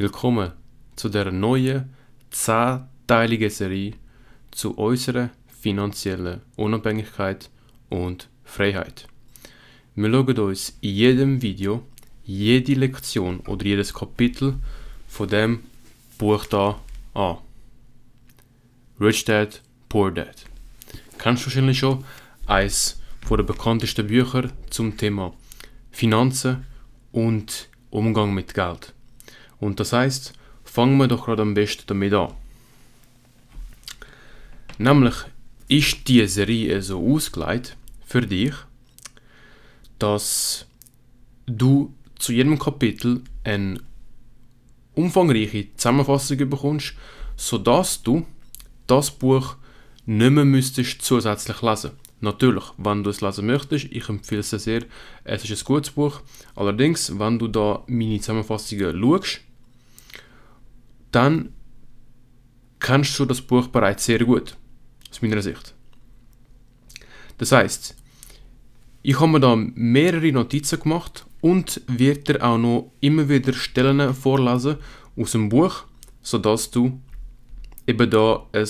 Willkommen zu der neuen, zehnteiligen Serie zu unserer finanziellen Unabhängigkeit und Freiheit. Wir schauen uns in jedem Video jede Lektion oder jedes Kapitel von dem Buch da an. Rich Dad, Poor Dad. Kennst du wahrscheinlich schon eines der bekanntesten Bücher zum Thema Finanzen und Umgang mit Geld. Und das heißt, fangen wir doch gerade am besten damit an. Nämlich ist die Serie so ausgelegt für dich, dass du zu jedem Kapitel eine umfangreiche Zusammenfassung bekommst, sodass du das Buch nicht mehr müsstest zusätzlich lesen. Natürlich, wenn du es lesen möchtest, ich empfehle es sehr, es ist ein gutes Buch. Allerdings, wenn du da meine Zusammenfassungen schaust, dann kennst du das Buch bereits sehr gut, aus meiner Sicht. Das heißt, ich habe mir da mehrere Notizen gemacht und werde dir auch noch immer wieder Stellen vorlesen aus dem Buch, sodass du eben da ein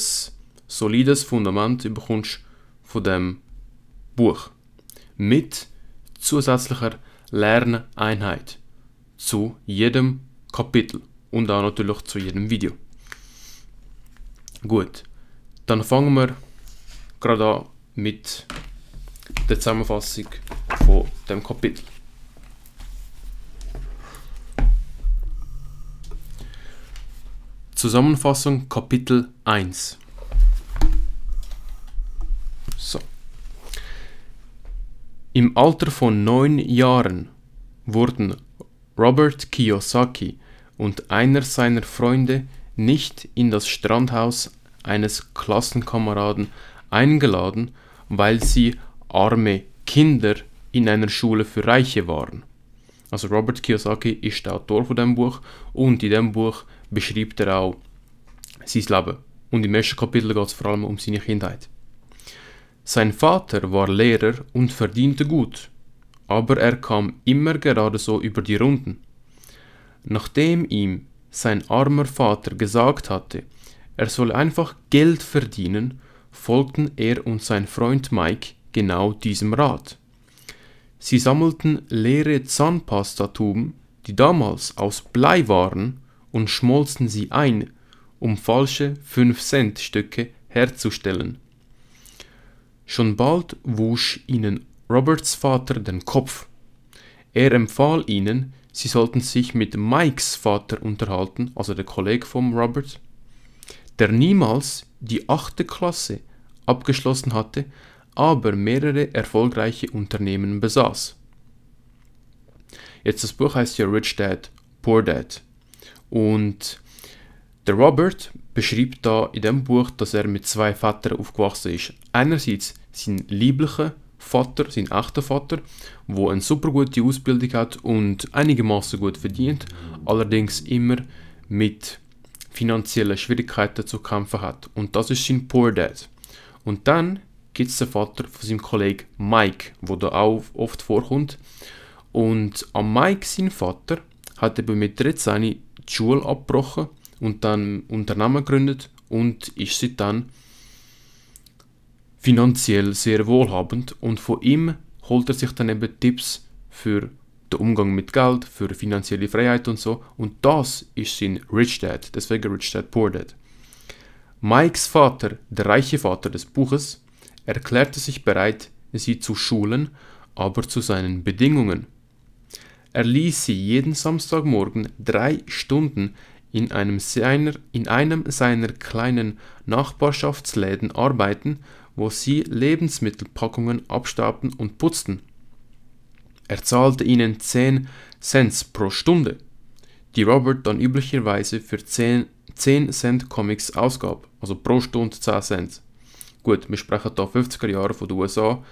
solides Fundament bekommst von dem Buch mit zusätzlicher Lerneinheit zu jedem Kapitel und auch natürlich zu jedem Video. Gut, dann fangen wir gerade an mit der Zusammenfassung von dem Kapitel. Zusammenfassung Kapitel 1 So. Im Alter von neun Jahren wurden Robert Kiyosaki und einer seiner Freunde nicht in das Strandhaus eines Klassenkameraden eingeladen, weil sie arme Kinder in einer Schule für Reiche waren. Also Robert Kiyosaki ist der Autor von dem Buch und in dem Buch beschreibt er auch sein Leben. Und im ersten Kapitel geht es vor allem um seine Kindheit. Sein Vater war Lehrer und verdiente gut, aber er kam immer gerade so über die Runden. Nachdem ihm sein armer Vater gesagt hatte, er soll einfach Geld verdienen, folgten er und sein Freund Mike genau diesem Rat. Sie sammelten leere Zahnpastatuben, die damals aus Blei waren, und schmolzen sie ein, um falsche 5-Cent-Stücke herzustellen. Schon bald wusch ihnen Roberts Vater den Kopf. Er empfahl ihnen, Sie sollten sich mit Mikes Vater unterhalten, also der Kollege von Robert, der niemals die achte Klasse abgeschlossen hatte, aber mehrere erfolgreiche Unternehmen besaß. Jetzt das Buch heißt ja Rich Dad, Poor Dad. Und der Robert beschreibt da in dem Buch, dass er mit zwei Vätern aufgewachsen ist. Einerseits sein lieblicher Vater, sein echter Vater, wo eine super gute Ausbildung hat und einigermaßen gut verdient, allerdings immer mit finanziellen Schwierigkeiten zu kämpfen hat. Und das ist sein Poor Dad. Und dann gibt es den Vater von seinem Kollegen Mike, wo da auch oft vorkommt. Und am Mike, sein Vater, hat eben mit 13 die Schule abgebrochen und dann Unternehmen gegründet und ist seit dann finanziell sehr wohlhabend und von ihm holt er sich dann eben Tipps für den Umgang mit Geld, für finanzielle Freiheit und so. Und das ist sein Rich Dad, deswegen Rich Dad Poor Dad. Mikes Vater, der reiche Vater des Buches, erklärte sich bereit, sie zu schulen, aber zu seinen Bedingungen. Er ließ sie jeden Samstagmorgen drei Stunden in einem seiner, in einem seiner kleinen Nachbarschaftsläden arbeiten wo sie Lebensmittelpackungen abstaubten und putzten. Er zahlte ihnen 10 Cent pro Stunde, die Robert dann üblicherweise für 10, 10 Cent Comics ausgab, also pro Stunde 10 Cent. Gut, wir sprechen da 50er Jahre von den USA,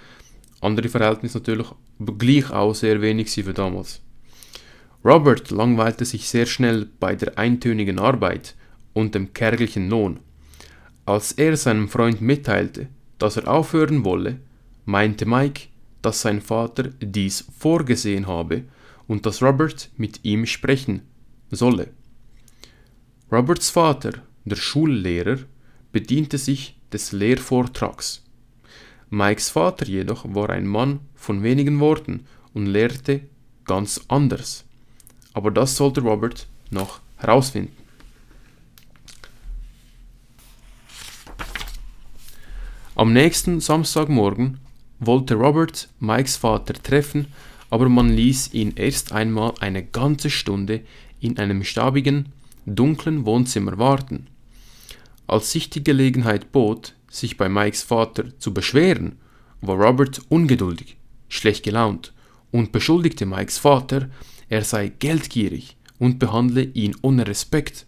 andere Verhältnisse natürlich, aber gleich auch sehr wenig für damals. Robert langweilte sich sehr schnell bei der eintönigen Arbeit und dem kärglichen Lohn. Als er seinem Freund mitteilte, dass er aufhören wolle, meinte Mike, dass sein Vater dies vorgesehen habe und dass Robert mit ihm sprechen solle. Roberts Vater, der Schullehrer, bediente sich des Lehrvortrags. Mikes Vater jedoch war ein Mann von wenigen Worten und lehrte ganz anders. Aber das sollte Robert noch herausfinden. Am nächsten Samstagmorgen wollte Robert Mikes Vater treffen, aber man ließ ihn erst einmal eine ganze Stunde in einem stabigen, dunklen Wohnzimmer warten. Als sich die Gelegenheit bot, sich bei Mikes Vater zu beschweren, war Robert ungeduldig, schlecht gelaunt und beschuldigte Mikes Vater, er sei geldgierig und behandle ihn ohne Respekt,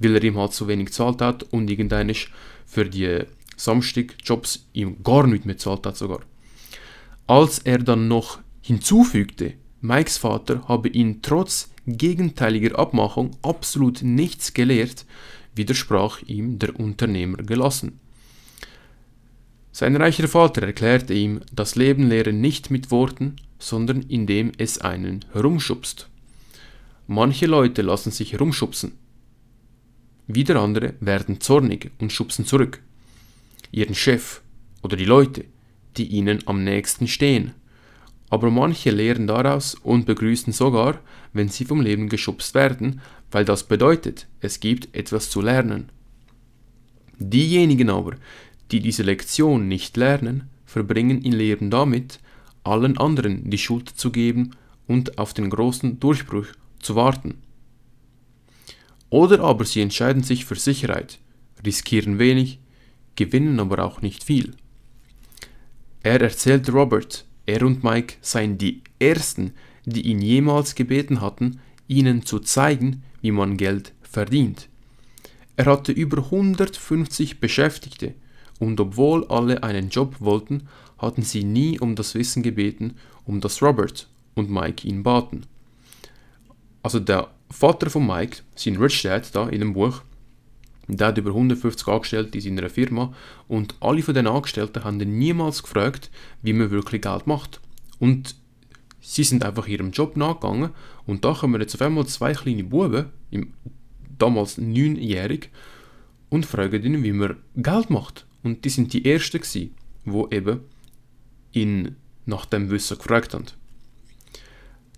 weil er ihm halt so wenig zahlt hat und irgendeinisch für die Samstag-Jobs ihm gar nicht mehr zahlt hat sogar. Als er dann noch hinzufügte, Mikes Vater habe ihn trotz gegenteiliger Abmachung absolut nichts gelehrt, widersprach ihm der Unternehmer gelassen. Sein reicher Vater erklärte ihm, das Leben lehre nicht mit Worten, sondern indem es einen herumschubst. Manche Leute lassen sich herumschubsen. Wieder andere werden zornig und schubsen zurück ihren Chef oder die Leute, die ihnen am nächsten stehen. Aber manche lehren daraus und begrüßen sogar, wenn sie vom Leben geschubst werden, weil das bedeutet, es gibt etwas zu lernen. Diejenigen aber, die diese Lektion nicht lernen, verbringen ihr Leben damit, allen anderen die Schuld zu geben und auf den großen Durchbruch zu warten. Oder aber sie entscheiden sich für Sicherheit, riskieren wenig, gewinnen aber auch nicht viel. Er erzählte Robert, er und Mike seien die Ersten, die ihn jemals gebeten hatten, ihnen zu zeigen, wie man Geld verdient. Er hatte über 150 Beschäftigte und obwohl alle einen Job wollten, hatten sie nie um das Wissen gebeten, um das Robert und Mike ihn baten. Also der Vater von Mike, sein Dad da in dem Buch, der hat über 150 Angestellte in seiner Firma und alle von den Angestellten haben niemals gefragt, wie man wirklich Geld macht. Und sie sind einfach ihrem Job nachgegangen und da kommen jetzt auf einmal zwei kleine Buben, damals neunjährig, und fragen ihn, wie man Geld macht. Und die sind die Ersten gewesen, wo eben ihn nach dem Wissen gefragt haben.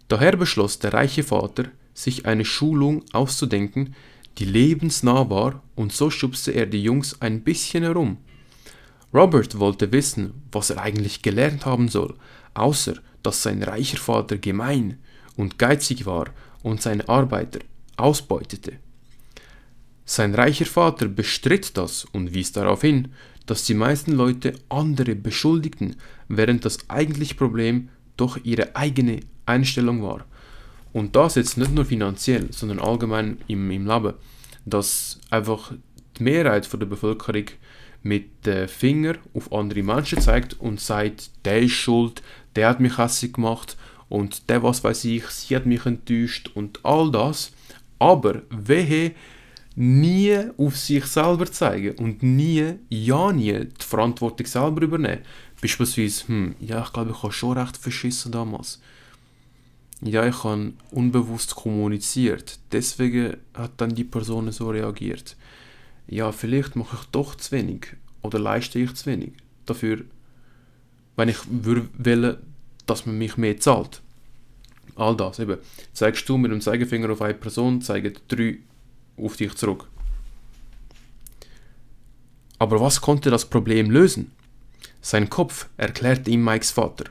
Daher beschloss der reiche Vater, sich eine Schulung auszudenken, die lebensnah war, und so schubste er die Jungs ein bisschen herum. Robert wollte wissen, was er eigentlich gelernt haben soll, außer dass sein reicher Vater gemein und geizig war und seine Arbeiter ausbeutete. Sein reicher Vater bestritt das und wies darauf hin, dass die meisten Leute andere beschuldigten, während das eigentliche Problem doch ihre eigene Einstellung war. Und das jetzt nicht nur finanziell, sondern allgemein im, im Leben, dass einfach die Mehrheit von der Bevölkerung mit dem Finger auf andere Menschen zeigt und sagt, der ist schuld, der hat mich hässlich gemacht und der was weiß ich, sie hat mich enttäuscht und all das, aber wehe nie auf sich selber zeigen und nie, ja nie die Verantwortung selber übernehmen. Beispielsweise, hm, ja, ich glaube, ich habe schon recht verschissen damals ja, ich habe unbewusst kommuniziert. Deswegen hat dann die Person so reagiert. Ja, vielleicht mache ich doch zu wenig oder leiste ich zu wenig dafür, wenn ich will, dass man mich mehr zahlt. All das eben. Zeigst du mit dem Zeigefinger auf eine Person, zeigen drei auf dich zurück. Aber was konnte das Problem lösen? Sein Kopf erklärte ihm Mikes Vater.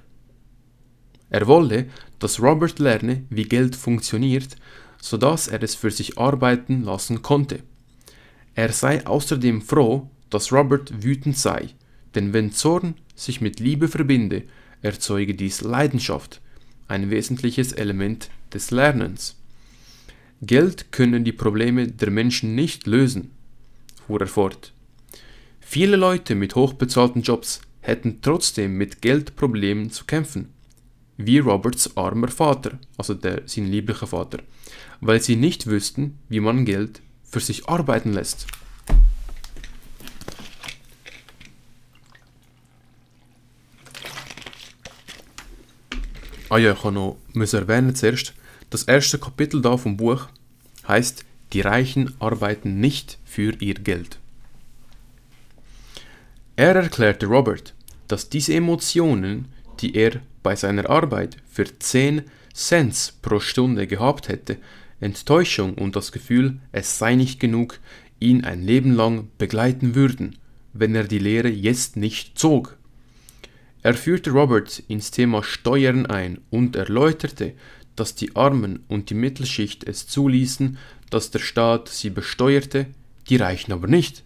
Er wollte, dass Robert lerne, wie Geld funktioniert, so dass er es für sich arbeiten lassen konnte. Er sei außerdem froh, dass Robert wütend sei, denn wenn Zorn sich mit Liebe verbinde, erzeuge dies Leidenschaft, ein wesentliches Element des Lernens. Geld könne die Probleme der Menschen nicht lösen, fuhr er fort. Viele Leute mit hochbezahlten Jobs hätten trotzdem mit Geldproblemen zu kämpfen wie Roberts armer Vater, also der, sein lieblicher Vater, weil sie nicht wüssten, wie man Geld für sich arbeiten lässt. Ah ja, ich kann noch erwähnen zuerst, das erste Kapitel da vom Buch heißt die Reichen arbeiten nicht für ihr Geld. Er erklärte Robert, dass diese Emotionen, die er bei seiner Arbeit für 10 Cents pro Stunde gehabt hätte, Enttäuschung und das Gefühl, es sei nicht genug, ihn ein Leben lang begleiten würden, wenn er die Lehre jetzt nicht zog. Er führte Robert ins Thema Steuern ein und erläuterte, dass die Armen und die Mittelschicht es zuließen, dass der Staat sie besteuerte, die Reichen aber nicht.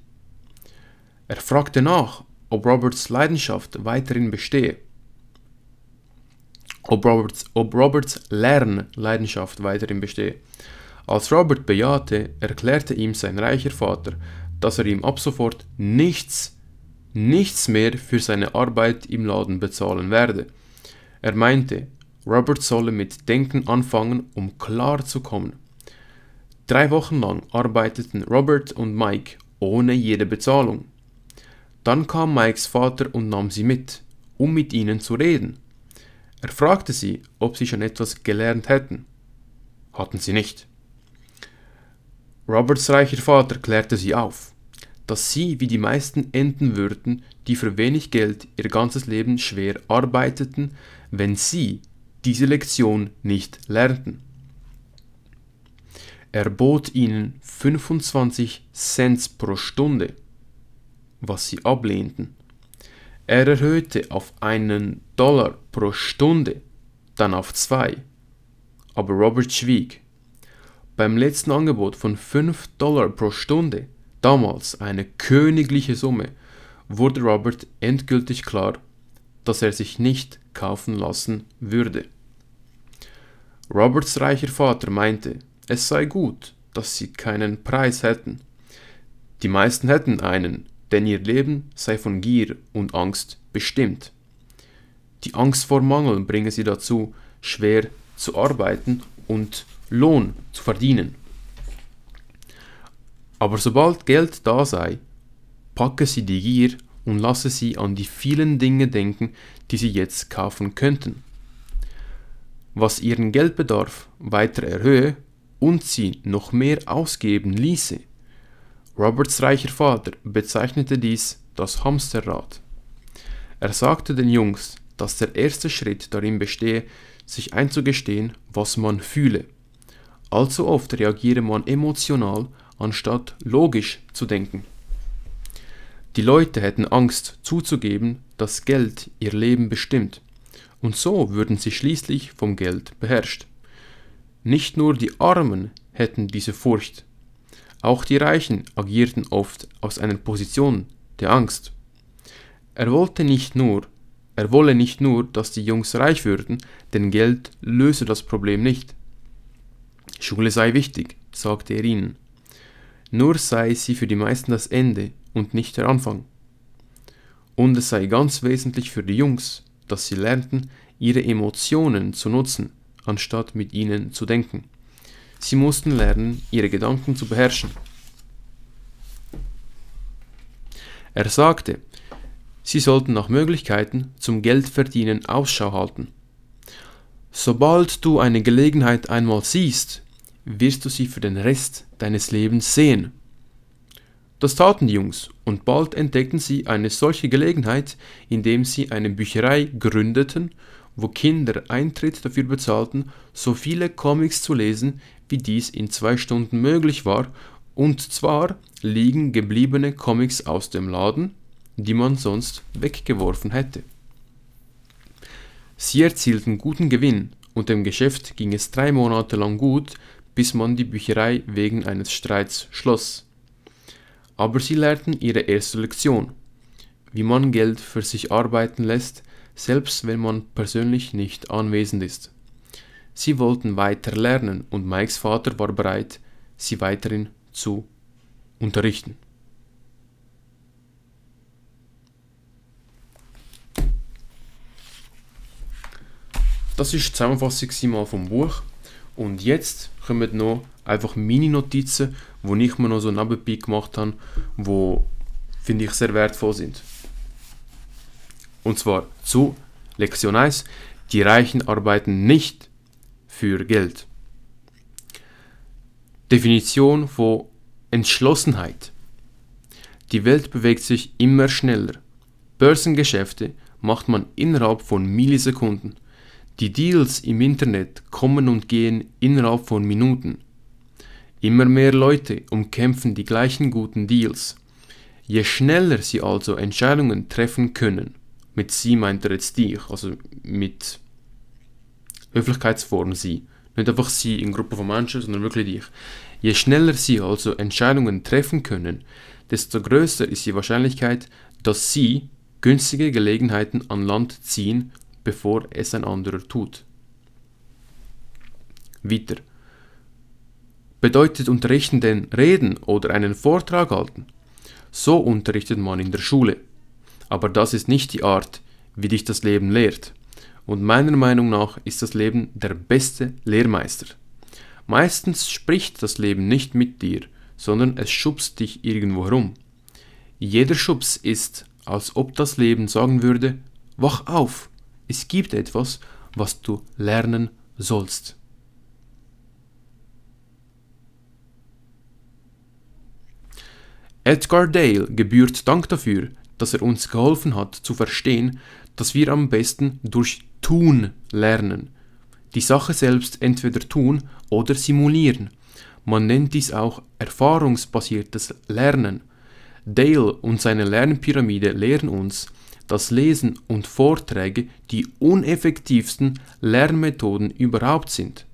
Er fragte nach, ob Roberts Leidenschaft weiterhin bestehe, ob Roberts, ob Roberts Lernleidenschaft weiterhin bestehe. Als Robert bejahte, erklärte ihm sein reicher Vater, dass er ihm ab sofort nichts, nichts mehr für seine Arbeit im Laden bezahlen werde. Er meinte, Robert solle mit Denken anfangen, um klar zu kommen. Drei Wochen lang arbeiteten Robert und Mike ohne jede Bezahlung. Dann kam Mikes Vater und nahm sie mit, um mit ihnen zu reden. Er fragte sie, ob sie schon etwas gelernt hätten. Hatten sie nicht. Roberts reicher Vater klärte sie auf, dass sie wie die meisten enden würden, die für wenig Geld ihr ganzes Leben schwer arbeiteten, wenn sie diese Lektion nicht lernten. Er bot ihnen 25 Cent pro Stunde, was sie ablehnten. Er erhöhte auf einen Dollar pro Stunde, dann auf zwei. Aber Robert schwieg. Beim letzten Angebot von 5 Dollar pro Stunde, damals eine königliche Summe, wurde Robert endgültig klar, dass er sich nicht kaufen lassen würde. Roberts reicher Vater meinte, es sei gut, dass sie keinen Preis hätten. Die meisten hätten einen, denn ihr Leben sei von Gier und Angst bestimmt. Die Angst vor Mangel bringe sie dazu, schwer zu arbeiten und Lohn zu verdienen. Aber sobald Geld da sei, packe sie die Gier und lasse sie an die vielen Dinge denken, die sie jetzt kaufen könnten. Was ihren Geldbedarf weiter erhöhe und sie noch mehr ausgeben ließe. Roberts reicher Vater bezeichnete dies das Hamsterrad. Er sagte den Jungs, dass der erste Schritt darin bestehe, sich einzugestehen, was man fühle. Allzu oft reagiere man emotional, anstatt logisch zu denken. Die Leute hätten Angst zuzugeben, dass Geld ihr Leben bestimmt, und so würden sie schließlich vom Geld beherrscht. Nicht nur die Armen hätten diese Furcht, auch die Reichen agierten oft aus einer Position der Angst. Er wollte nicht nur, er wolle nicht nur, dass die Jungs reich würden, denn Geld löse das Problem nicht. Schule sei wichtig, sagte er ihnen. Nur sei sie für die meisten das Ende und nicht der Anfang. Und es sei ganz wesentlich für die Jungs, dass sie lernten, ihre Emotionen zu nutzen, anstatt mit ihnen zu denken. Sie mussten lernen, ihre Gedanken zu beherrschen. Er sagte, sie sollten nach Möglichkeiten zum Geldverdienen Ausschau halten. Sobald du eine Gelegenheit einmal siehst, wirst du sie für den Rest deines Lebens sehen. Das taten die Jungs, und bald entdeckten sie eine solche Gelegenheit, indem sie eine Bücherei gründeten, wo Kinder Eintritt dafür bezahlten, so viele Comics zu lesen, wie dies in zwei Stunden möglich war, und zwar liegen gebliebene Comics aus dem Laden, die man sonst weggeworfen hätte. Sie erzielten guten Gewinn und dem Geschäft ging es drei Monate lang gut, bis man die Bücherei wegen eines Streits schloss. Aber sie lernten ihre erste Lektion, wie man Geld für sich arbeiten lässt, selbst wenn man persönlich nicht anwesend ist. Sie wollten weiter lernen und Mikes Vater war bereit, sie weiterhin zu unterrichten. Das ist die Zusammenfassung vom Buch. Und jetzt kommen noch einfach Mini-Notizen, die ich mir noch so nebenbei gemacht habe, die finde ich sehr wertvoll sind. Und zwar zu Lektion 1. Die Reichen arbeiten nicht für Geld. Definition von Entschlossenheit. Die Welt bewegt sich immer schneller. Börsengeschäfte macht man innerhalb von Millisekunden. Die Deals im Internet kommen und gehen innerhalb von Minuten. Immer mehr Leute umkämpfen die gleichen guten Deals. Je schneller sie also Entscheidungen treffen können, mit sie meint er jetzt dich, also mit Höflichkeitsform sie, nicht einfach sie in Gruppe von Menschen, sondern wirklich dich. Je schneller sie also Entscheidungen treffen können, desto größer ist die Wahrscheinlichkeit, dass sie günstige Gelegenheiten an Land ziehen, bevor es ein anderer tut. Weiter. Bedeutet Unterrichten denn reden oder einen Vortrag halten? So unterrichtet man in der Schule. Aber das ist nicht die Art, wie dich das Leben lehrt. Und meiner Meinung nach ist das Leben der beste Lehrmeister. Meistens spricht das Leben nicht mit dir, sondern es schubst dich irgendwo herum. Jeder Schubs ist, als ob das Leben sagen würde, wach auf, es gibt etwas, was du lernen sollst. Edgar Dale gebührt Dank dafür, dass er uns geholfen hat zu verstehen, dass wir am besten durch Tun lernen. Die Sache selbst entweder tun oder simulieren. Man nennt dies auch erfahrungsbasiertes Lernen. Dale und seine Lernpyramide lehren uns, dass Lesen und Vorträge die uneffektivsten Lernmethoden überhaupt sind.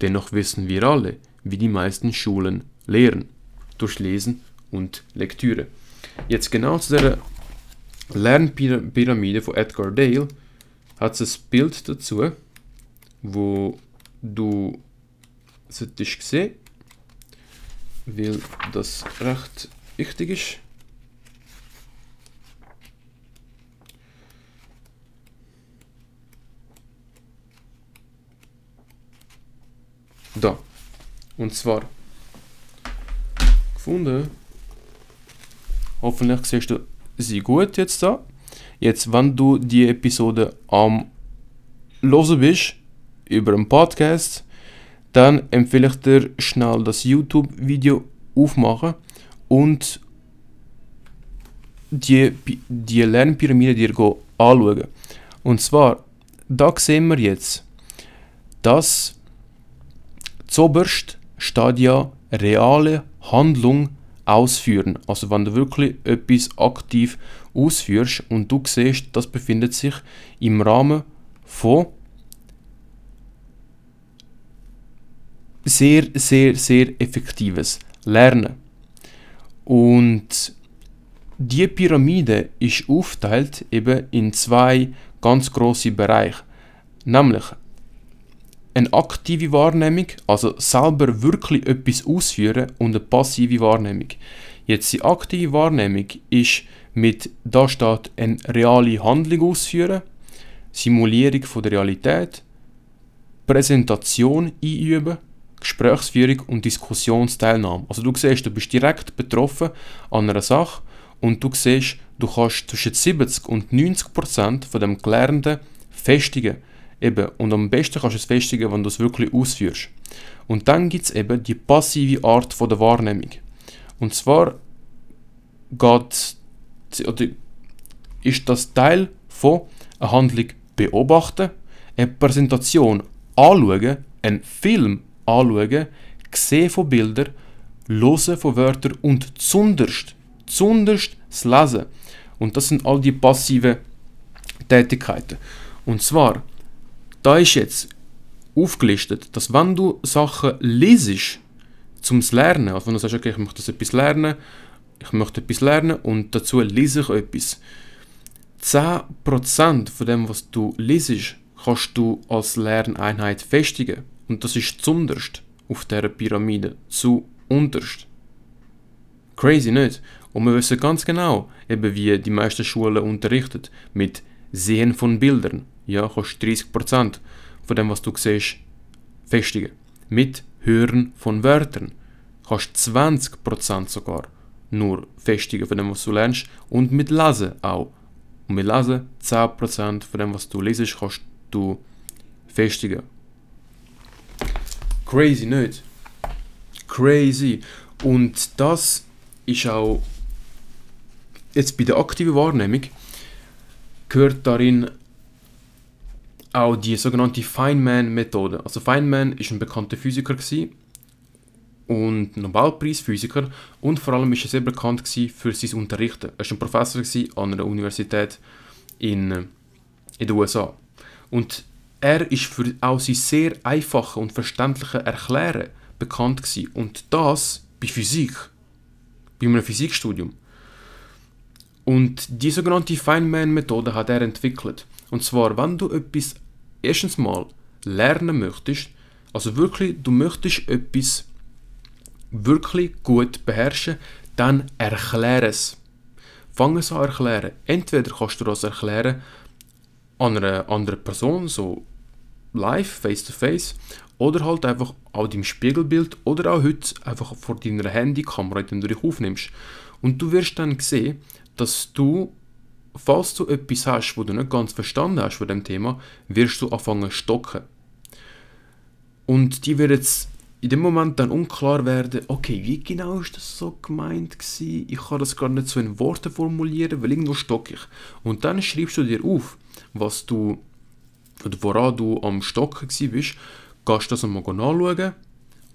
Dennoch wissen wir alle, wie die meisten Schulen lehren. Durch Lesen und Lektüre. Jetzt genau zu der Lernpyramide von Edgar Dale hat es ein Bild dazu, wo du solltest sehen, weil das recht wichtig ist. Da. Und zwar gefunden. Hoffentlich siehst du sie gut jetzt da. Jetzt, wenn du die Episode am Hören bist, über einen Podcast, dann empfehle ich dir schnell das YouTube-Video aufmachen und die, die Lernpyramide dir anschauen. Und zwar, da sehen wir jetzt, dass zoberst steht ja reale Handlung ausführen. Also wenn du wirklich etwas aktiv ausführst und du siehst, das befindet sich im Rahmen von sehr, sehr, sehr effektives Lernen. Und die Pyramide ist aufteilt eben in zwei ganz große Bereiche. Nämlich eine aktive Wahrnehmung, also selber wirklich etwas ausführen und eine passive Wahrnehmung. Jetzt die aktive Wahrnehmung ist mit, da steht, eine reale Handlung ausführen, Simulierung von der Realität, Präsentation einüben, Gesprächsführung und Diskussionsteilnahme. Also du siehst, du bist direkt betroffen an einer Sache und du siehst, du kannst zwischen 70 und 90 Prozent von dem Gelernten festigen. Eben, und am besten kannst du es festigen, wenn du es wirklich ausführst. Und dann gibt es eben die passive Art von der Wahrnehmung. Und zwar geht, oder ist das Teil von einer Handlung beobachten, eine Präsentation anschauen, einen Film anschauen, sehen von Bildern, hören von Wörtern und zunderst, zunderst das Lesen. Und das sind all die passiven Tätigkeiten. Und zwar da ist jetzt aufgelistet, dass wenn du Sachen lesest, zum Lernen, also wenn du sagst, okay, ich möchte etwas lernen, ich möchte etwas lernen und dazu lese ich etwas. 10% von dem, was du lesest, kannst du als Lerneinheit festigen. Und das ist zunderst auf dieser Pyramide, zu unterst. Crazy, nicht? Und wir wissen ganz genau, eben wie die meisten Schulen unterrichten, mit Sehen von Bildern ja, kannst 30% von dem, was du siehst, festigen. Mit Hören von Wörtern kannst 20% sogar nur festigen von dem, was du lernst und mit Lesen auch. Und mit Lesen 10% von dem, was du lesest, kannst du festigen. Crazy, nicht? Crazy. Und das ist auch jetzt bei der aktiven Wahrnehmung gehört darin auch die sogenannte Feynman-Methode. Also Feynman ist ein bekannter Physiker und Nobelpreisphysiker und vor allem ist er sehr bekannt für sein Unterrichten. Er war ein Professor an einer Universität in, in den USA. Und er ist für auch sein sehr einfache und verständliche Erklären bekannt gewesen. Und das bei Physik, bei einem Physikstudium. Und die sogenannte Feynman-Methode hat er entwickelt. Und zwar, wenn du etwas erstens mal lernen möchtest, also wirklich, du möchtest etwas wirklich gut beherrschen, dann erkläre es. Fang es an erklären. Entweder kannst du das erklären an einer anderen Person, so live, face to face, oder halt einfach auf deinem Spiegelbild oder auch heute einfach vor deiner Handykamera, indem du dich aufnimmst. Und du wirst dann sehen, dass du, falls du etwas hast, wo du nicht ganz verstanden hast von dem Thema, wirst du anfangen zu stocken. Und die wird jetzt in dem Moment dann unklar werden, okay, wie genau ist das so gemeint gewesen? Ich kann das gar nicht so in Worte formulieren, weil irgendwo stock ich. Und dann schreibst du dir auf, was du, oder woran du am Stocken bist, gehst das einmal nachschauen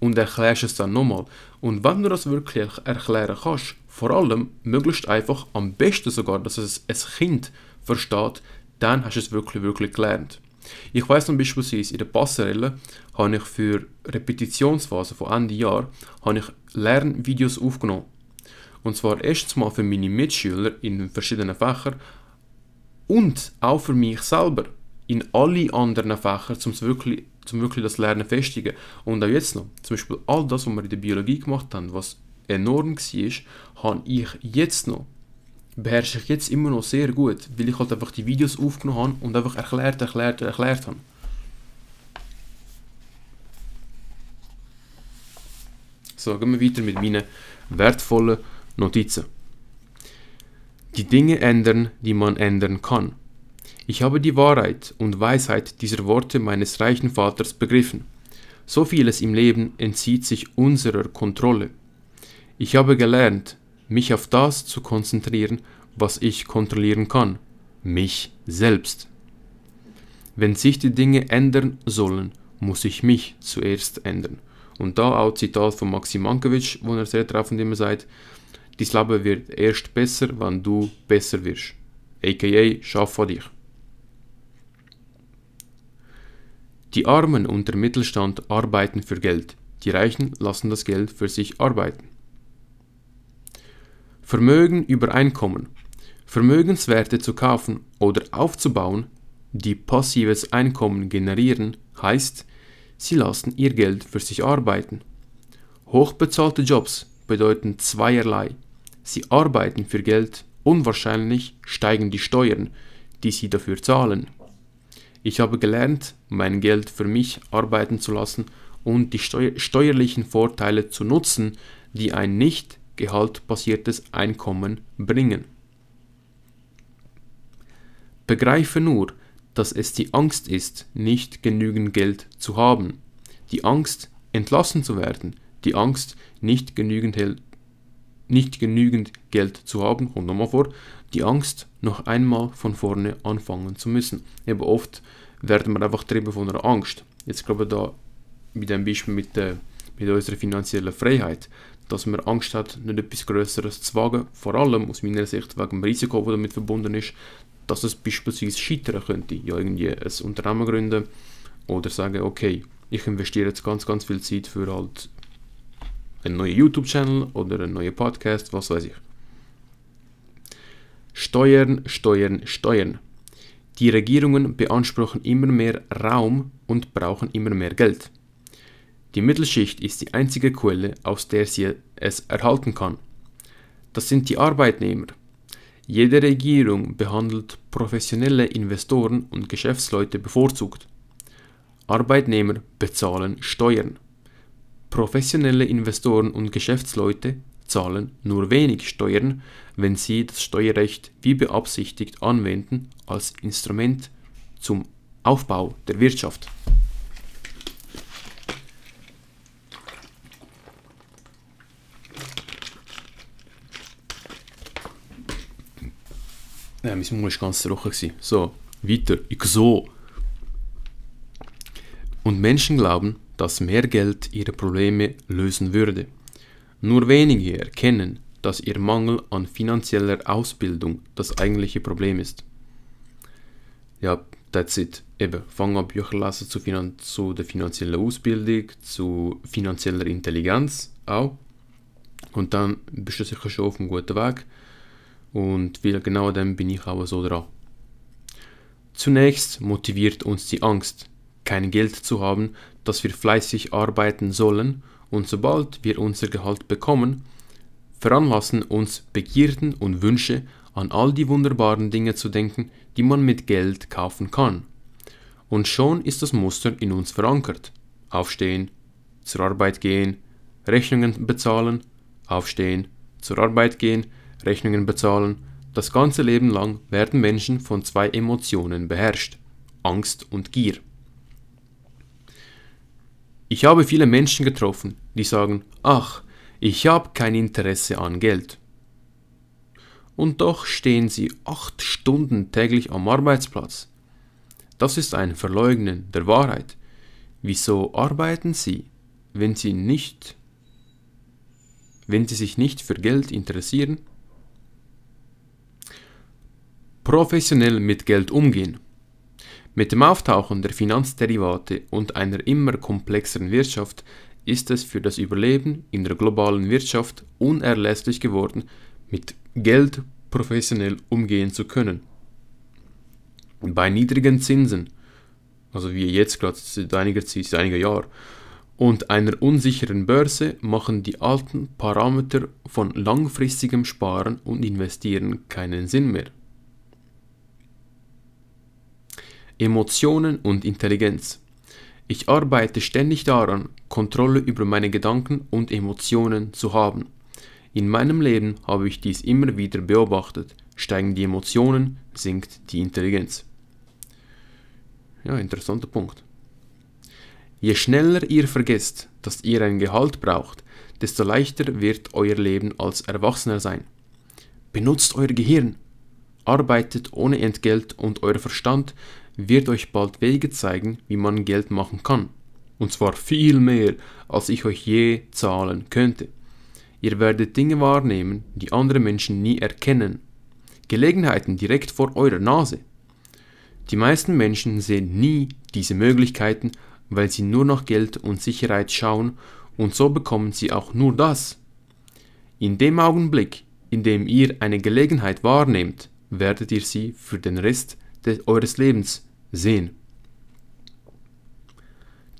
und erklärst es dann nochmal. Und wenn du das wirklich erklären kannst, vor allem möglichst einfach, am besten sogar, dass es ein Kind versteht, dann hast du es wirklich, wirklich gelernt. Ich weiß zum Beispiel, in der Passerelle habe ich für Repetitionsphase von Ende Jahr habe ich Lernvideos aufgenommen. Und zwar erstens mal für meine Mitschüler in verschiedenen Fächern und auch für mich selber in alle anderen Fächer, um wirklich, zum wirklich das Lernen festigen. Und auch jetzt noch, zum Beispiel all das, was wir in der Biologie gemacht haben, was enorm war, habe ich jetzt noch beherrsche ich jetzt immer noch sehr gut, weil ich halt einfach die Videos aufgenommen habe und einfach erklärt, erklärt, erklärt habe. So, gehen wir weiter mit meinen wertvollen Notizen. Die Dinge ändern, die man ändern kann. Ich habe die Wahrheit und Weisheit dieser Worte meines reichen Vaters begriffen. So vieles im Leben entzieht sich unserer Kontrolle. Ich habe gelernt, mich auf das zu konzentrieren, was ich kontrollieren kann, mich selbst. Wenn sich die Dinge ändern sollen, muss ich mich zuerst ändern. Und da auch Zitat von Maxim Mankiewicz, wo er sehr treffend immer sagt, dein Leben wird erst besser, wenn du besser wirst. A.k.a. schaff an dich. Die Armen und der Mittelstand arbeiten für Geld, die Reichen lassen das Geld für sich arbeiten. Vermögen über Einkommen. Vermögenswerte zu kaufen oder aufzubauen, die passives Einkommen generieren, heißt, sie lassen ihr Geld für sich arbeiten. Hochbezahlte Jobs bedeuten zweierlei. Sie arbeiten für Geld und wahrscheinlich steigen die Steuern, die sie dafür zahlen. Ich habe gelernt, mein Geld für mich arbeiten zu lassen und die steuerlichen Vorteile zu nutzen, die ein nicht gehaltbasiertes Einkommen bringen. Begreife nur, dass es die Angst ist, nicht genügend Geld zu haben, die Angst, entlassen zu werden, die Angst, nicht genügend, nicht genügend Geld zu haben, kommt nochmal vor, die Angst, noch einmal von vorne anfangen zu müssen. Eben oft werden wir einfach getrieben von einer Angst. Jetzt glaube ich da mit dem Beispiel mit, der, mit unserer finanziellen Freiheit dass man Angst hat, nicht etwas Größeres zu wagen. Vor allem aus meiner Sicht wegen dem Risiko, das damit verbunden ist, dass es beispielsweise scheitern könnte. Ja, irgendwie ein Unternehmen gründen oder sagen, okay, ich investiere jetzt ganz, ganz viel Zeit für halt einen neuen YouTube-Channel oder einen neuen Podcast, was weiß ich. Steuern, Steuern, Steuern. Die Regierungen beanspruchen immer mehr Raum und brauchen immer mehr Geld. Die Mittelschicht ist die einzige Quelle, aus der sie es erhalten kann. Das sind die Arbeitnehmer. Jede Regierung behandelt professionelle Investoren und Geschäftsleute bevorzugt. Arbeitnehmer bezahlen Steuern. Professionelle Investoren und Geschäftsleute zahlen nur wenig Steuern, wenn sie das Steuerrecht wie beabsichtigt anwenden als Instrument zum Aufbau der Wirtschaft. Ja, mein Mund war ganz trocken. So, weiter. Ich so. Und Menschen glauben, dass mehr Geld ihre Probleme lösen würde. Nur wenige erkennen, dass ihr Mangel an finanzieller Ausbildung das eigentliche Problem ist. Ja, that's it. Eben, fang an Bücher lesen zu, finan zu der finanziellen Ausbildung, zu finanzieller Intelligenz auch. Und dann bist du sicher schon auf einem guten Weg. Und weil genau dem bin ich auch so dran. Zunächst motiviert uns die Angst, kein Geld zu haben, dass wir fleißig arbeiten sollen und sobald wir unser Gehalt bekommen, veranlassen uns Begierden und Wünsche an all die wunderbaren Dinge zu denken, die man mit Geld kaufen kann. Und schon ist das Muster in uns verankert. Aufstehen, zur Arbeit gehen, Rechnungen bezahlen, aufstehen, zur Arbeit gehen, Rechnungen bezahlen. Das ganze Leben lang werden Menschen von zwei Emotionen beherrscht, Angst und Gier. Ich habe viele Menschen getroffen, die sagen, ach, ich habe kein Interesse an Geld. Und doch stehen sie acht Stunden täglich am Arbeitsplatz. Das ist ein Verleugnen der Wahrheit. Wieso arbeiten sie, wenn sie nicht, wenn sie sich nicht für Geld interessieren? Professionell mit Geld umgehen. Mit dem Auftauchen der Finanzderivate und einer immer komplexeren Wirtschaft ist es für das Überleben in der globalen Wirtschaft unerlässlich geworden, mit Geld professionell umgehen zu können. Bei niedrigen Zinsen, also wie jetzt gerade seit einiger Zeit, einiger Jahren, und einer unsicheren Börse machen die alten Parameter von langfristigem Sparen und Investieren keinen Sinn mehr. Emotionen und Intelligenz. Ich arbeite ständig daran, Kontrolle über meine Gedanken und Emotionen zu haben. In meinem Leben habe ich dies immer wieder beobachtet. Steigen die Emotionen, sinkt die Intelligenz. Ja, interessanter Punkt. Je schneller ihr vergesst, dass ihr ein Gehalt braucht, desto leichter wird euer Leben als Erwachsener sein. Benutzt euer Gehirn, arbeitet ohne Entgelt und euer Verstand wird euch bald Wege zeigen, wie man Geld machen kann. Und zwar viel mehr, als ich euch je zahlen könnte. Ihr werdet Dinge wahrnehmen, die andere Menschen nie erkennen. Gelegenheiten direkt vor eurer Nase. Die meisten Menschen sehen nie diese Möglichkeiten, weil sie nur nach Geld und Sicherheit schauen und so bekommen sie auch nur das. In dem Augenblick, in dem ihr eine Gelegenheit wahrnehmt, werdet ihr sie für den Rest eures Lebens sehen.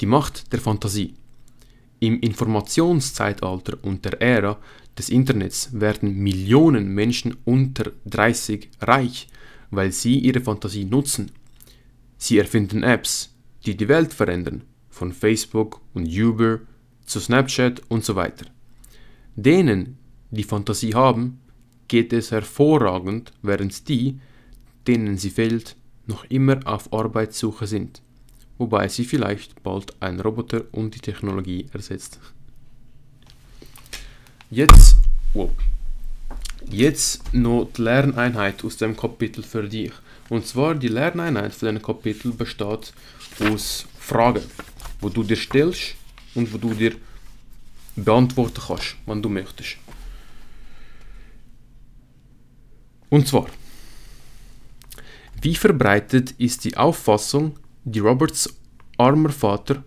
Die Macht der Fantasie. Im Informationszeitalter und der Ära des Internets werden Millionen Menschen unter 30 reich, weil sie ihre Fantasie nutzen. Sie erfinden Apps, die die Welt verändern, von Facebook und Uber zu Snapchat und so weiter. Denen, die Fantasie haben, geht es hervorragend, während die, denen sie fehlt, noch immer auf Arbeitssuche sind, wobei sie vielleicht bald ein Roboter und die Technologie ersetzt. Jetzt, wow, jetzt noch die Lerneinheit aus dem Kapitel für dich. Und zwar die Lerneinheit für diesem Kapitel besteht aus Fragen, wo du dir stellst und wo du dir beantworten kannst, wenn du möchtest. Und zwar, wie verbreitet ist die Auffassung, die Roberts armer Vater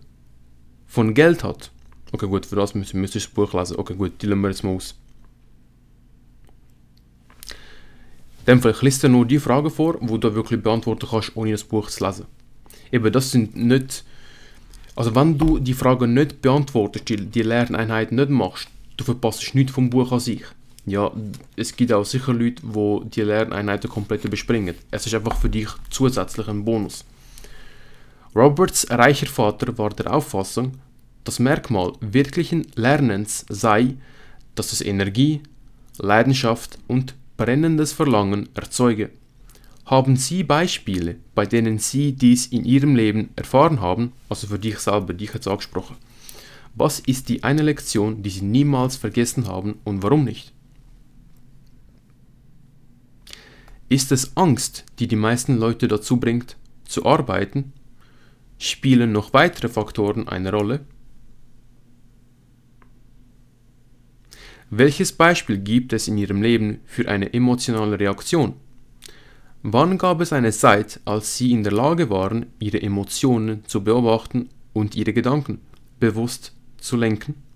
von Geld hat? Okay, gut, für das müssen wir das Buch lesen. Okay, gut, die lassen wir jetzt mal aus. Dann vielleicht liest er nur die Fragen vor, wo du wirklich beantworten kannst, ohne das Buch zu lesen. Eben, das sind nicht... Also wenn du die Fragen nicht beantwortest, die, die Lerneinheit nicht machst, du verpasst nichts vom Buch an sich ja, es gibt auch sicher Leute, die die Lerneinheiten komplett überspringen. Es ist einfach für dich zusätzlich ein Bonus. Roberts reicher Vater war der Auffassung, das Merkmal wirklichen Lernens sei, dass es Energie, Leidenschaft und brennendes Verlangen erzeuge. Haben Sie Beispiele, bei denen Sie dies in Ihrem Leben erfahren haben, also für dich selber, dich jetzt angesprochen? Was ist die eine Lektion, die Sie niemals vergessen haben und warum nicht? Ist es Angst, die die meisten Leute dazu bringt, zu arbeiten? Spielen noch weitere Faktoren eine Rolle? Welches Beispiel gibt es in Ihrem Leben für eine emotionale Reaktion? Wann gab es eine Zeit, als Sie in der Lage waren, Ihre Emotionen zu beobachten und Ihre Gedanken bewusst zu lenken?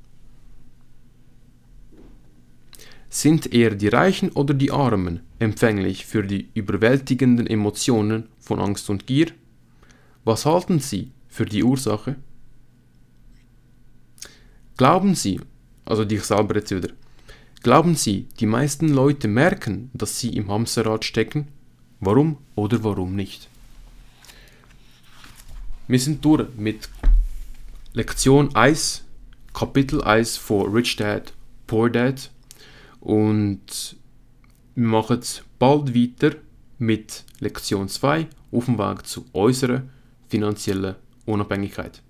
Sind eher die Reichen oder die Armen empfänglich für die überwältigenden Emotionen von Angst und Gier? Was halten Sie für die Ursache? Glauben Sie, also dich selber jetzt wieder, glauben Sie, die meisten Leute merken, dass sie im Hamsterrad stecken? Warum oder warum nicht? Wir sind durch mit Lektion 1, Kapitel 1 von Rich Dad, Poor Dad und wir machen bald weiter mit Lektion 2 auf dem Weg zu unserer finanziellen Unabhängigkeit.